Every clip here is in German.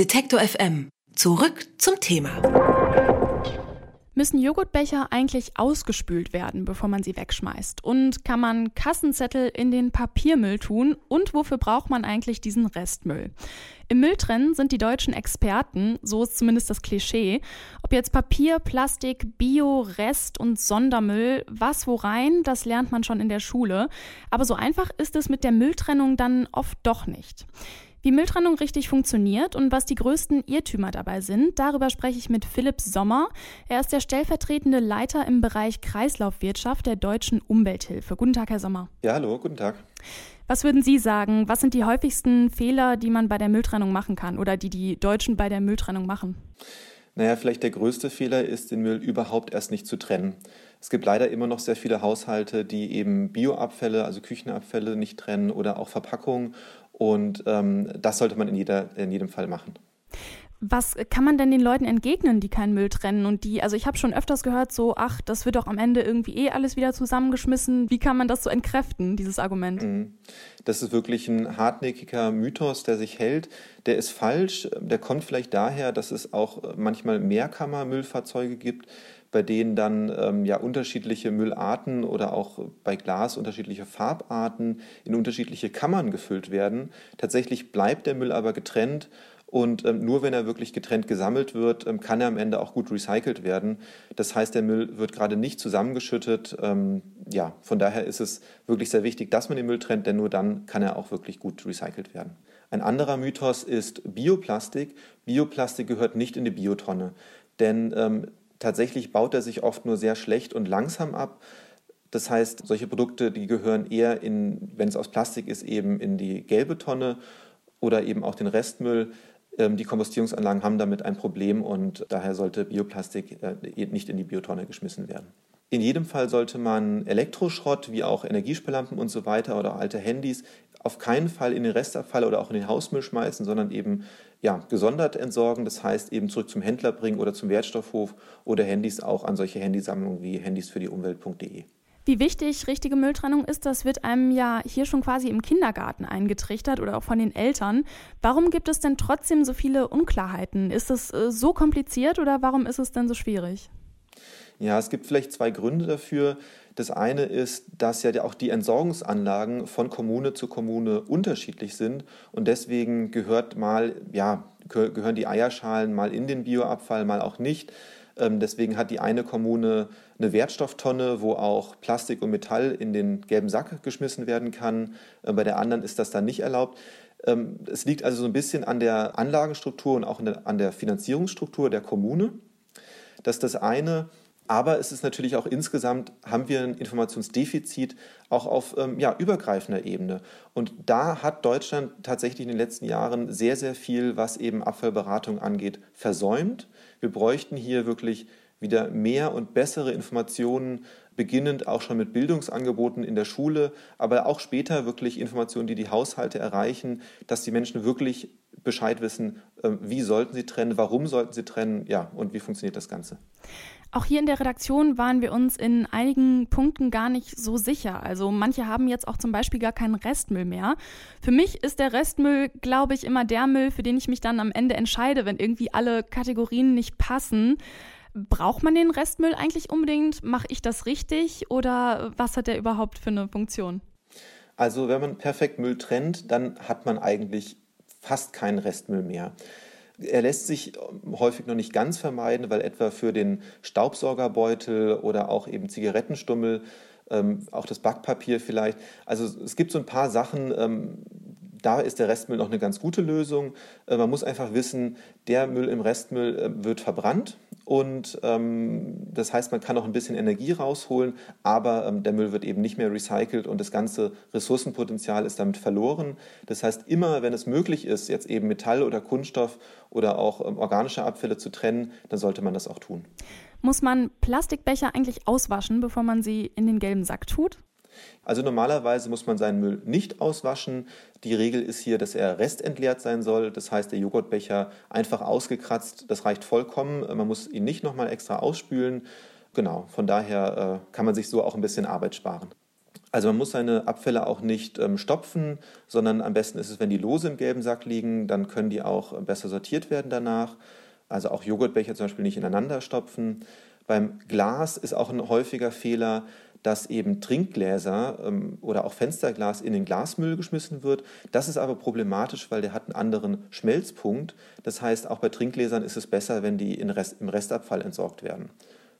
Detektor FM. Zurück zum Thema. Müssen Joghurtbecher eigentlich ausgespült werden, bevor man sie wegschmeißt? Und kann man Kassenzettel in den Papiermüll tun? Und wofür braucht man eigentlich diesen Restmüll? Im Mülltrennen sind die deutschen Experten, so ist zumindest das Klischee. Ob jetzt Papier, Plastik, Bio, Rest und Sondermüll, was wo rein, das lernt man schon in der Schule. Aber so einfach ist es mit der Mülltrennung dann oft doch nicht. Wie Mülltrennung richtig funktioniert und was die größten Irrtümer dabei sind, darüber spreche ich mit Philipp Sommer. Er ist der stellvertretende Leiter im Bereich Kreislaufwirtschaft der Deutschen Umwelthilfe. Guten Tag, Herr Sommer. Ja, hallo, guten Tag. Was würden Sie sagen? Was sind die häufigsten Fehler, die man bei der Mülltrennung machen kann oder die die Deutschen bei der Mülltrennung machen? Naja, vielleicht der größte Fehler ist, den Müll überhaupt erst nicht zu trennen. Es gibt leider immer noch sehr viele Haushalte, die eben Bioabfälle, also Küchenabfälle nicht trennen oder auch Verpackungen und ähm, das sollte man in, jeder, in jedem Fall machen. Was kann man denn den Leuten entgegnen, die keinen Müll trennen und die, also ich habe schon öfters gehört, so, ach, das wird doch am Ende irgendwie eh alles wieder zusammengeschmissen. Wie kann man das so entkräften, dieses Argument? Mhm. Das ist wirklich ein hartnäckiger Mythos, der sich hält. Der ist falsch. Der kommt vielleicht daher, dass es auch manchmal Mehrkammermüllfahrzeuge gibt, bei denen dann ähm, ja unterschiedliche Müllarten oder auch bei Glas unterschiedliche Farbarten in unterschiedliche Kammern gefüllt werden. Tatsächlich bleibt der Müll aber getrennt und ähm, nur wenn er wirklich getrennt gesammelt wird, ähm, kann er am Ende auch gut recycelt werden. Das heißt, der Müll wird gerade nicht zusammengeschüttet. Ähm, ja, von daher ist es wirklich sehr wichtig, dass man den Müll trennt, denn nur dann kann er auch wirklich gut recycelt werden. Ein anderer Mythos ist Bioplastik. Bioplastik gehört nicht in die Biotonne, denn ähm, tatsächlich baut er sich oft nur sehr schlecht und langsam ab. Das heißt, solche Produkte, die gehören eher in, wenn es aus Plastik ist, eben in die gelbe Tonne oder eben auch den Restmüll. Ähm, die Kompostierungsanlagen haben damit ein Problem und daher sollte Bioplastik äh, nicht in die Biotonne geschmissen werden. In jedem Fall sollte man Elektroschrott wie auch Energiesparlampen und so weiter oder alte Handys auf keinen Fall in den Restabfall oder auch in den Hausmüll schmeißen, sondern eben ja, gesondert entsorgen. Das heißt eben zurück zum Händler bringen oder zum Wertstoffhof oder Handys auch an solche Handysammlungen wie Handys für die Umwelt.de. Wie wichtig richtige Mülltrennung ist, das wird einem ja hier schon quasi im Kindergarten eingetrichtert oder auch von den Eltern. Warum gibt es denn trotzdem so viele Unklarheiten? Ist es äh, so kompliziert oder warum ist es denn so schwierig? Ja, es gibt vielleicht zwei Gründe dafür. Das eine ist, dass ja auch die Entsorgungsanlagen von Kommune zu Kommune unterschiedlich sind und deswegen gehört mal, ja, gehören die Eierschalen mal in den Bioabfall, mal auch nicht. Ähm, deswegen hat die eine Kommune eine Wertstofftonne, wo auch Plastik und Metall in den gelben Sack geschmissen werden kann. Äh, bei der anderen ist das dann nicht erlaubt. Ähm, es liegt also so ein bisschen an der Anlagenstruktur und auch an der Finanzierungsstruktur der Kommune. Das ist das eine. Aber es ist natürlich auch insgesamt, haben wir ein Informationsdefizit auch auf ähm, ja, übergreifender Ebene. Und da hat Deutschland tatsächlich in den letzten Jahren sehr, sehr viel, was eben Abfallberatung angeht, versäumt. Wir bräuchten hier wirklich wieder mehr und bessere Informationen, beginnend auch schon mit Bildungsangeboten in der Schule, aber auch später wirklich Informationen, die die Haushalte erreichen, dass die Menschen wirklich Bescheid wissen, ähm, wie sollten sie trennen, warum sollten sie trennen, ja, und wie funktioniert das Ganze. Auch hier in der Redaktion waren wir uns in einigen Punkten gar nicht so sicher. Also manche haben jetzt auch zum Beispiel gar keinen Restmüll mehr. Für mich ist der Restmüll, glaube ich, immer der Müll, für den ich mich dann am Ende entscheide, wenn irgendwie alle Kategorien nicht passen. Braucht man den Restmüll eigentlich unbedingt? Mache ich das richtig oder was hat der überhaupt für eine Funktion? Also wenn man perfekt Müll trennt, dann hat man eigentlich fast keinen Restmüll mehr. Er lässt sich häufig noch nicht ganz vermeiden, weil etwa für den Staubsaugerbeutel oder auch eben Zigarettenstummel, ähm, auch das Backpapier vielleicht. Also es gibt so ein paar Sachen, ähm, da ist der Restmüll noch eine ganz gute Lösung. Äh, man muss einfach wissen, der Müll im Restmüll äh, wird verbrannt und ähm, das heißt, man kann auch ein bisschen Energie rausholen, aber ähm, der Müll wird eben nicht mehr recycelt und das ganze Ressourcenpotenzial ist damit verloren. Das heißt, immer wenn es möglich ist, jetzt eben Metall oder Kunststoff oder auch ähm, organische Abfälle zu trennen, dann sollte man das auch tun. Muss man Plastikbecher eigentlich auswaschen, bevor man sie in den gelben Sack tut? Also normalerweise muss man seinen Müll nicht auswaschen. Die Regel ist hier, dass er restentleert sein soll. Das heißt, der Joghurtbecher einfach ausgekratzt, das reicht vollkommen. Man muss ihn nicht nochmal extra ausspülen. Genau, von daher äh, kann man sich so auch ein bisschen Arbeit sparen. Also man muss seine Abfälle auch nicht ähm, stopfen, sondern am besten ist es, wenn die lose im gelben Sack liegen, dann können die auch besser sortiert werden danach. Also auch Joghurtbecher zum Beispiel nicht ineinander stopfen. Beim Glas ist auch ein häufiger Fehler, dass eben Trinkgläser ähm, oder auch Fensterglas in den Glasmüll geschmissen wird. Das ist aber problematisch, weil der hat einen anderen Schmelzpunkt. Das heißt, auch bei Trinkgläsern ist es besser, wenn die Rest, im Restabfall entsorgt werden.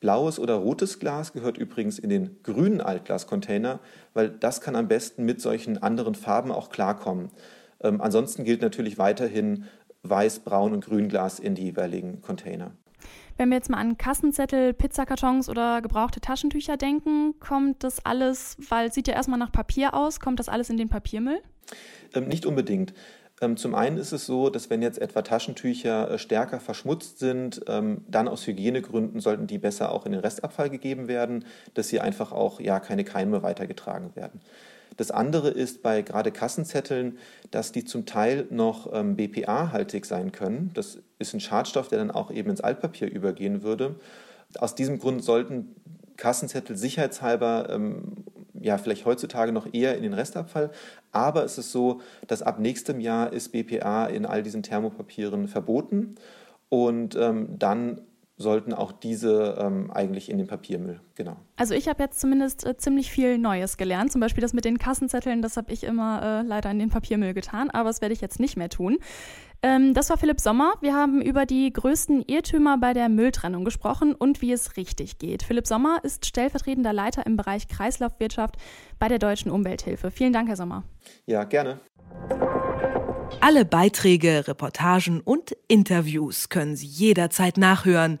Blaues oder rotes Glas gehört übrigens in den grünen Altglascontainer, weil das kann am besten mit solchen anderen Farben auch klarkommen. Ähm, ansonsten gilt natürlich weiterhin Weiß, Braun und Grünglas in die jeweiligen Container. Wenn wir jetzt mal an Kassenzettel, Pizzakartons oder gebrauchte Taschentücher denken, kommt das alles, weil es sieht ja erstmal nach Papier aus, kommt das alles in den Papiermüll? Ähm, nicht unbedingt. Ähm, zum einen ist es so, dass wenn jetzt etwa Taschentücher äh, stärker verschmutzt sind, ähm, dann aus Hygienegründen sollten die besser auch in den Restabfall gegeben werden, dass sie einfach auch ja keine Keime weitergetragen werden. Das andere ist bei gerade Kassenzetteln, dass die zum Teil noch ähm, BPA-haltig sein können. Das ist ein Schadstoff, der dann auch eben ins Altpapier übergehen würde. Aus diesem Grund sollten Kassenzettel sicherheitshalber ähm, ja vielleicht heutzutage noch eher in den Restabfall. Aber es ist so, dass ab nächstem Jahr ist BPA in all diesen Thermopapieren verboten und ähm, dann sollten auch diese ähm, eigentlich in den Papiermüll, genau. Also ich habe jetzt zumindest äh, ziemlich viel Neues gelernt. Zum Beispiel das mit den Kassenzetteln, das habe ich immer äh, leider in den Papiermüll getan, aber das werde ich jetzt nicht mehr tun. Ähm, das war Philipp Sommer. Wir haben über die größten Irrtümer bei der Mülltrennung gesprochen und wie es richtig geht. Philipp Sommer ist stellvertretender Leiter im Bereich Kreislaufwirtschaft bei der Deutschen Umwelthilfe. Vielen Dank, Herr Sommer. Ja, gerne. Alle Beiträge, Reportagen und Interviews können Sie jederzeit nachhören